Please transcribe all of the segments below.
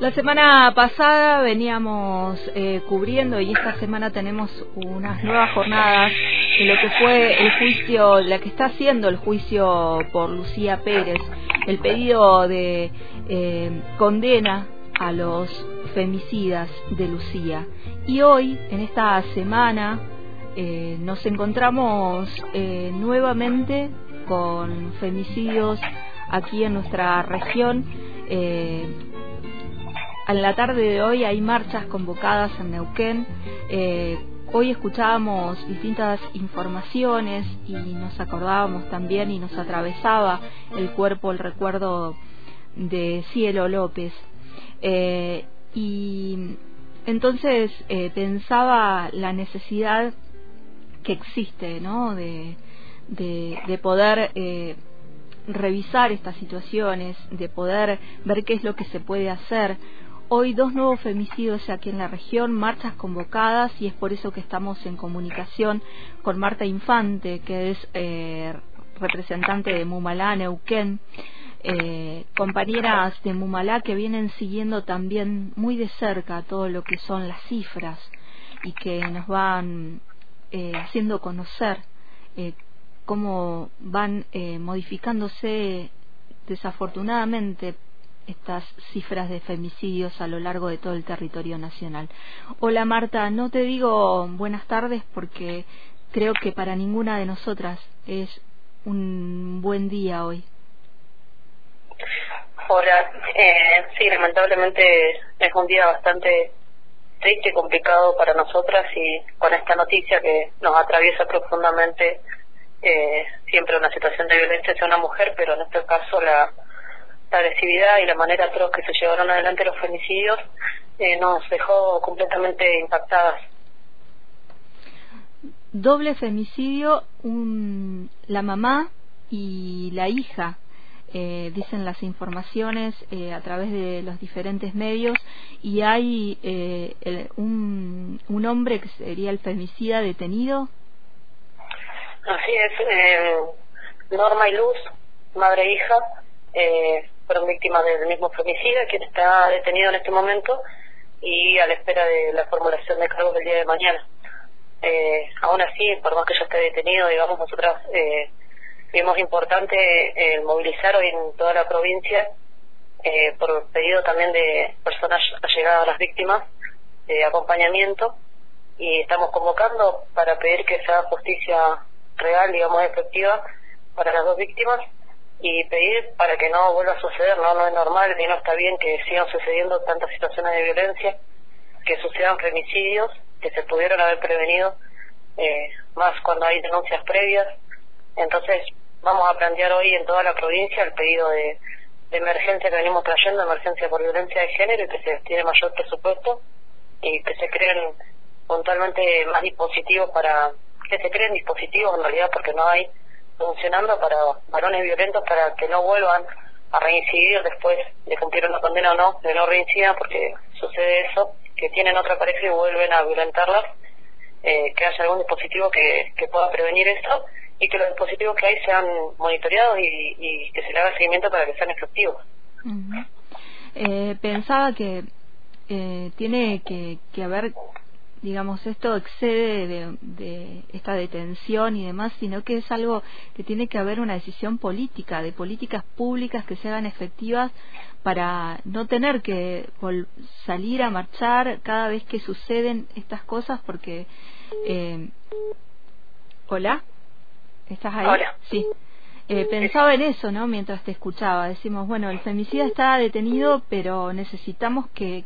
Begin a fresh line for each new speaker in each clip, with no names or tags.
La semana pasada veníamos eh, cubriendo y esta semana tenemos unas nuevas jornadas de lo que fue el juicio, la que está haciendo el juicio por Lucía Pérez, el pedido de eh, condena a los femicidas de Lucía. Y hoy, en esta semana, eh, nos encontramos nuevamente con femicidios aquí en nuestra región. En la tarde de hoy hay marchas convocadas en Neuquén. Eh, hoy escuchábamos distintas informaciones y nos acordábamos también y nos atravesaba el cuerpo el recuerdo de Cielo López. Eh, y entonces eh, pensaba la necesidad que existe, ¿no? De, de poder revisar estas situaciones, de poder ver qué es lo que se puede hacer Hoy dos nuevos femicidios aquí en la región, marchas convocadas y es por eso que estamos en comunicación con Marta Infante, que es eh, representante de Mumalá, Neuquén, eh, compañeras de Mumalá que vienen siguiendo también muy de cerca todo lo que son las cifras y que nos van eh, haciendo conocer cómo van modificándose desafortunadamente estas cifras de femicidios a lo largo de todo el territorio nacional. Hola Marta, no te digo buenas tardes porque creo que para ninguna de nosotras es un buen día hoy.
Hola, eh, sí, lamentablemente es un día bastante triste y complicado para nosotras y con esta noticia que nos atraviesa profundamente eh, siempre una situación de violencia hacia una mujer, pero en este caso la la agresividad y la manera atroz que se llevaron adelante los femicidios eh, nos dejó completamente impactadas.
Doble femicidio, un, la mamá y la hija, eh, dicen las informaciones eh, a través de los diferentes medios, y hay eh, un, un hombre que sería el femicida detenido.
Así es, eh, Norma y Luz, madre e hija, eh, fueron víctimas del mismo femicida, quien está detenido en este momento y a la espera de la formulación de cargos del día de mañana. Eh, aún así, por más que ya esté detenido, digamos, nosotras eh, vimos importante eh, movilizar hoy en toda la provincia, eh, por pedido también de personas allegadas a las víctimas, de acompañamiento, y estamos convocando para pedir que sea justicia real, digamos, efectiva para las dos víctimas y pedir para que no vuelva a suceder, no, no es normal y no está bien que sigan sucediendo tantas situaciones de violencia, que sucedan femicidios, que se pudieron haber prevenido, eh, más cuando hay denuncias previas. Entonces, vamos a plantear hoy en toda la provincia el pedido de, emergencia que venimos trayendo, emergencia por violencia de género, y que se tiene mayor presupuesto y que se creen puntualmente más dispositivos para, que se creen dispositivos en realidad porque no hay funcionando para varones violentos para que no vuelvan a reincidir después de cumplir una condena o no, de no reincidan porque sucede eso, que tienen otra pareja y vuelven a violentarlas, eh, que haya algún dispositivo que, que pueda prevenir esto y que los dispositivos que hay sean monitoreados y, que se le haga seguimiento para que sean efectivos.
eh, pensaba que eh, tiene que, que haber digamos, esto excede de, esta detención y demás, sino que es algo que tiene que haber una decisión política, de políticas públicas que se hagan efectivas para no tener que salir a marchar cada vez que suceden estas cosas, porque. Eh, ¿Hola? ¿Estás ahí?
Hola.
Sí. Eh, pensaba en eso, ¿no? Mientras te escuchaba. Decimos, bueno, el femicida está detenido, pero necesitamos que,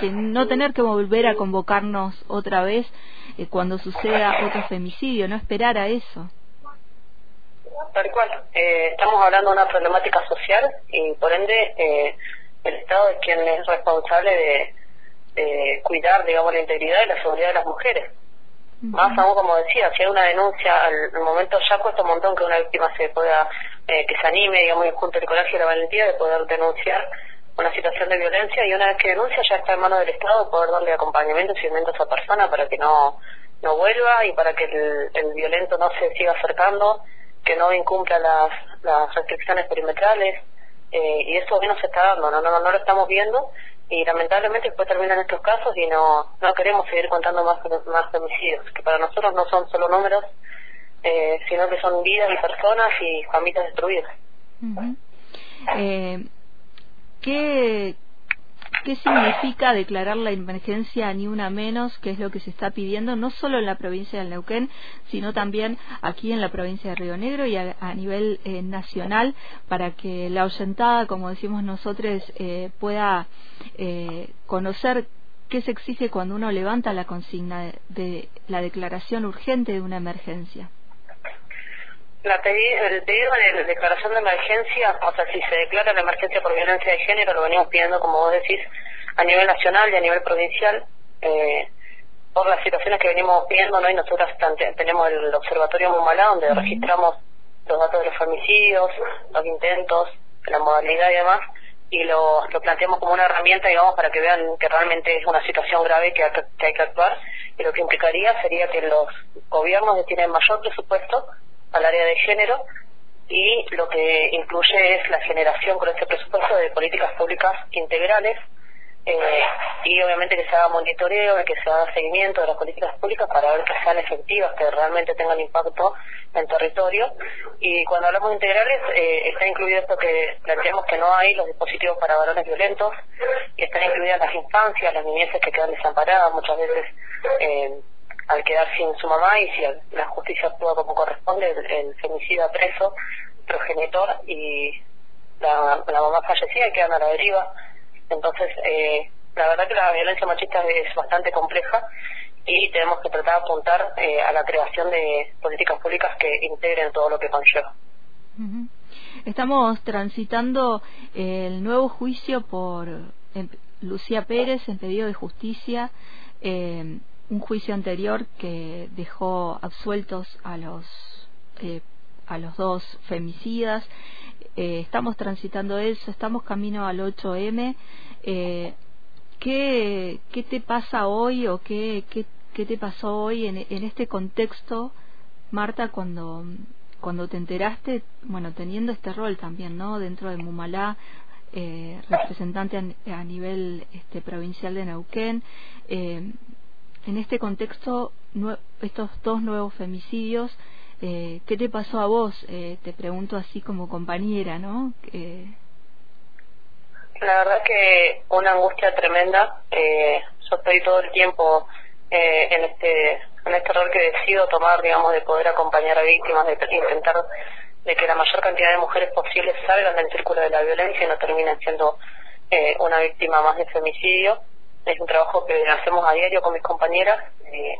que no tener que volver a convocarnos otra vez eh, cuando suceda otro femicidio, no esperar a eso.
Tal cual. Eh, estamos hablando de una problemática social y por ende eh, el Estado es quien es responsable de, cuidar, digamos, la integridad y la seguridad de las mujeres. Más aún, como decía, si hay una denuncia, al, momento ya cuesta un montón que una víctima se pueda, que se anime, digamos, junto al coraje y la valentía de poder denunciar una situación de violencia y una vez que denuncia ya está en manos del Estado poder darle acompañamiento y seguimiento a esa persona para que no, no vuelva y para que el, el violento no se siga acercando, que no incumpla las, las restricciones perimetrales. Eh, y eso hoy no se está dando, no, no, no lo estamos viendo y lamentablemente después terminan estos casos y no no queremos seguir contando más más femicidios que para nosotros no son solo números eh, sino que son vidas y personas y familias destruidas
eh, ¿qué, ¿Qué significa declarar la emergencia ni una menos, que es lo que se está pidiendo, no solo en la provincia del Neuquén, sino también aquí en la provincia de Río Negro y a, nivel eh, nacional, para que la oyentada, como decimos nosotros, eh, pueda eh, conocer qué se exige cuando uno levanta la consigna de la declaración urgente de una emergencia?
La el pedido de declaración de emergencia, o sea, si se declara la emergencia por violencia de género, lo venimos pidiendo, como vos decís, a nivel nacional y a nivel provincial, eh, por las situaciones que venimos viendo, ¿no? Y nosotros tenemos el Observatorio Mumalá, donde registramos los datos de los femicidios, los intentos, la modalidad y demás, y lo, lo planteamos como una herramienta, digamos, para que vean que realmente es una situación grave que, que hay que actuar, y lo que implicaría sería que los gobiernos tienen mayor presupuesto al área de género y lo que incluye es la generación con este presupuesto de políticas públicas integrales eh, y obviamente que se haga monitoreo, que se haga seguimiento de las políticas públicas para ver que sean efectivas, que realmente tengan impacto en territorio. Y cuando hablamos de integrales, eh, está incluido esto que planteamos que no hay los dispositivos para varones violentos, y están incluidas las infancias, las niñeces que quedan desamparadas muchas veces. Eh, al quedar sin su mamá y si la justicia actúa como corresponde, el, femicida preso, progenitor y la, mamá fallecida y quedan a la deriva. Entonces, eh, la verdad que la violencia machista es bastante compleja y tenemos que tratar de apuntar eh, a la creación de políticas públicas que integren todo lo que conlleva.
Estamos transitando el nuevo juicio por Lucía Pérez en pedido de justicia. Eh, un juicio anterior que dejó absueltos a los eh, a los dos femicidas. Eh, estamos transitando eso estamos camino al 8M eh, ¿qué, ¿qué te pasa hoy o qué, qué, qué te pasó hoy en, en este contexto Marta cuando cuando te enteraste bueno teniendo este rol también no dentro de Mumalá eh, representante a, nivel este, provincial de Neuquén eh, en este contexto, estos dos nuevos femicidios, eh, ¿qué te pasó a vos? Eh, te pregunto así como compañera, ¿no?
Eh... La verdad que una angustia tremenda. Eh, yo estoy todo el tiempo eh, en este en este rol que decido tomar, digamos, de poder acompañar a víctimas, de intentar de que la mayor cantidad de mujeres posibles salgan del círculo de la violencia y no terminen siendo eh, una víctima más de femicidio es un trabajo que hacemos a diario con mis compañeras,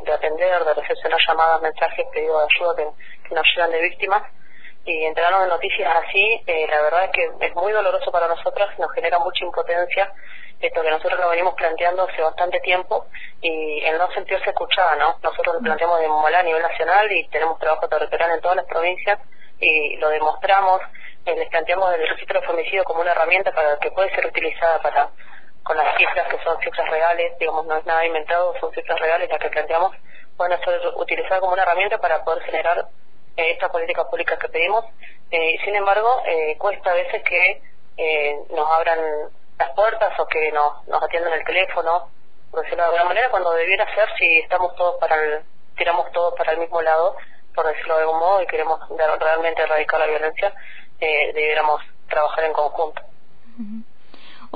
de atender, de recepcionar llamadas, mensajes, pedidos de ayuda que, nos llegan de víctimas y enterarnos de noticias así, eh, la verdad es que es muy doloroso para nosotras, nos genera mucha impotencia esto que nosotros lo venimos planteando hace bastante tiempo y el no sentirse escuchada, ¿no? Nosotros lo planteamos de Momalá a nivel nacional y tenemos trabajo territorial en todas las provincias y lo demostramos, eh, les planteamos el registro de femicidio como una herramienta para que puede ser utilizada para con las cifras que son cifras reales, digamos, no es nada inventado, son cifras reales las que planteamos, pueden ser utilizadas como una herramienta para poder generar eh, estas políticas públicas que pedimos. Eh, sin embargo, eh, cuesta a veces que eh, nos abran las puertas o que nos, nos atiendan el teléfono, por decirlo de alguna manera, cuando debiera ser si estamos todos para el, tiramos todos para el mismo lado, por decirlo de algún modo, y queremos realmente erradicar la violencia, eh, debiéramos trabajar en conjunto.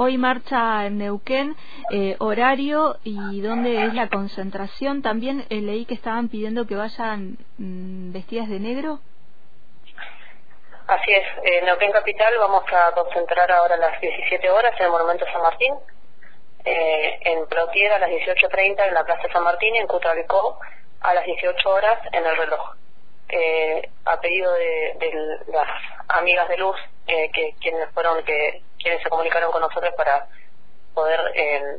Hoy marcha en Neuquén, eh, horario y dónde es la concentración. También eh, leí que estaban pidiendo que vayan mm, vestidas de negro.
Así es, en Neuquén Capital vamos a concentrar ahora a las 17 horas en el Monumento San Martín, eh, en Plotier a las 18.30 en la Plaza San Martín y en Cutralcó a las 18 horas en el reloj. Eh, a pedido de, de, las amigas de Luz, eh, que quienes fueron que quienes se comunicaron con nosotros para poder eh,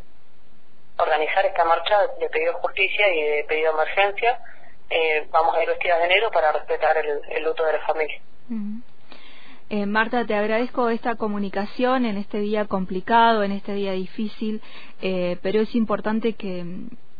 organizar esta marcha de pedido de justicia y de pedido de emergencia. Eh, vamos a ir vestidas de negro para respetar el, luto de la familia.
Eh, Marta, te agradezco esta comunicación en este día complicado, en este día difícil, eh, pero es importante que,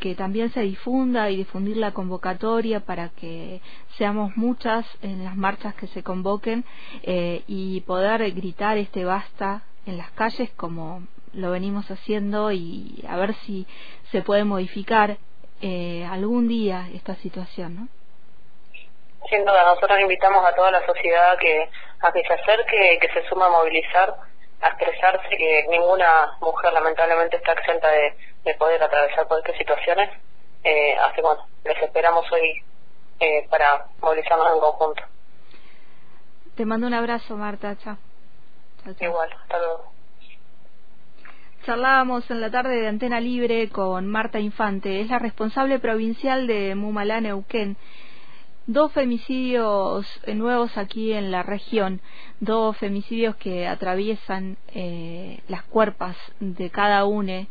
que también se difunda y difundir la convocatoria para que seamos muchas en las marchas que se convoquen eh, y poder gritar este basta en las calles como lo venimos haciendo y a ver si se puede modificar eh, algún día esta situación, ¿no?
Sin duda, nosotros invitamos a toda la sociedad que a que se acerque, que se suma a movilizar, a expresarse, que ninguna mujer lamentablemente está exenta de, de poder atravesar cualquier situaciones. Eh, así bueno, les esperamos hoy eh, para movilizarnos en conjunto.
Te mando un abrazo, Marta. Chao.
Igual, hasta luego.
Charlábamos en la tarde de Antena Libre con Marta Infante, es la responsable provincial de Mumalá, Neuquén. Dos femicidios nuevos aquí en la región, dos femicidios que atraviesan eh, las cuerpas de cada une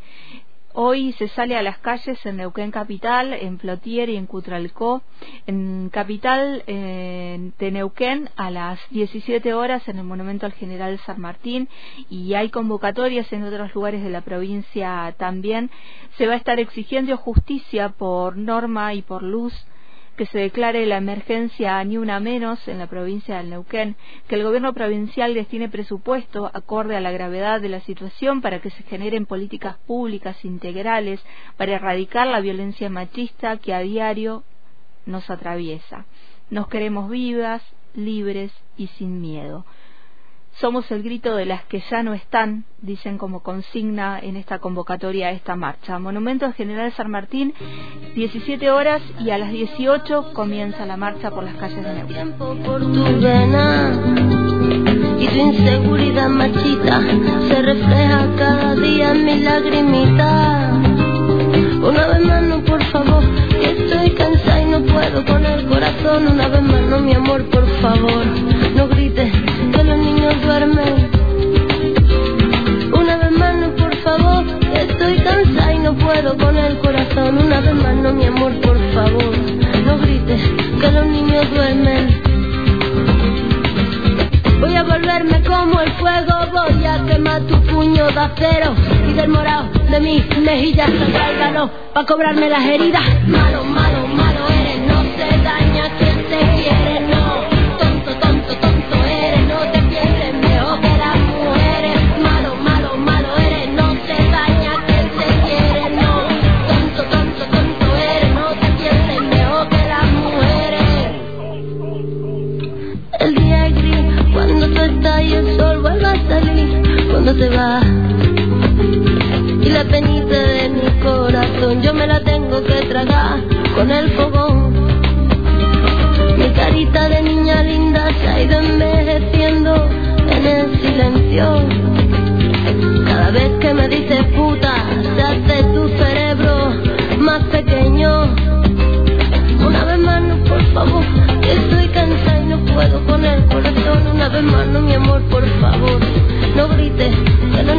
Hoy se sale a las calles en Neuquén Capital, en Plotier y en Cutralcó. En Capital de Neuquén a las 17 horas en el Monumento al General San Martín y hay convocatorias en otros lugares de la provincia también. Se va a estar exigiendo justicia por norma y por luz que se declare la emergencia ni una menos en la provincia del Neuquén, que el gobierno provincial destine presupuesto acorde a la gravedad de la situación para que se generen políticas públicas integrales para erradicar la violencia machista que a diario nos atraviesa. Nos queremos vivas, libres y sin miedo. Somos el grito de las que ya no están, dicen como consigna en esta convocatoria a esta marcha. Monumento General San Martín, 17 horas y a las 18 comienza la marcha por las calles de Neuquén.
por tu vena y tu inseguridad machita se refleja cada día en mi lagrimita. Una vez más, no, por favor, estoy cansada y no puedo con el corazón. Una vez más, no, mi amor, por favor, Una vez más, no, por favor, estoy cansada y no puedo con el corazón. Una vez más, no, mi amor, por favor, no grites que los niños duermen. Voy a volverme como el fuego, voy a quemar tu puño de acero y del morado de mis mejillas saldrá el para cobrarme las heridas. Malo, malo, Cada vez que me dices puta, se hace tu cerebro más pequeño. Una vez más, no, por favor, estoy cansada y no puedo con el corazón. Una vez más, no, mi amor, por favor, no grites que los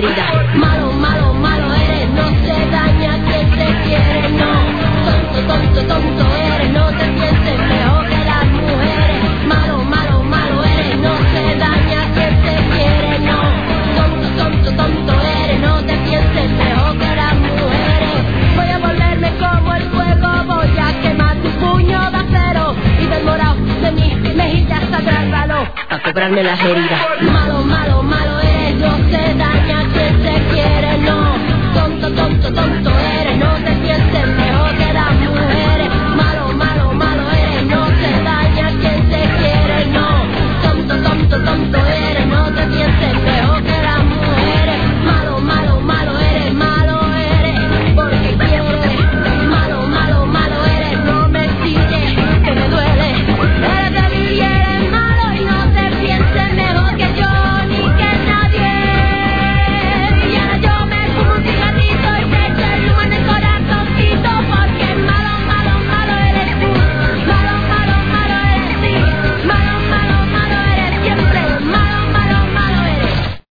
Malo, malo, malo eres, no se daña quien te quiere, no. Tonto, tonto, tonto eres, no te pienses mejor que las mujeres. Malo, malo, malo eres, no se daña quien te quiere, no. Tonto, tonto, tonto eres, no te pienses mejor que las mujeres. Voy a volverme como el fuego, voy a quemar tu puño de acero y del morado de mis mejillas balón a cobrarme las heridas. Malo, malo,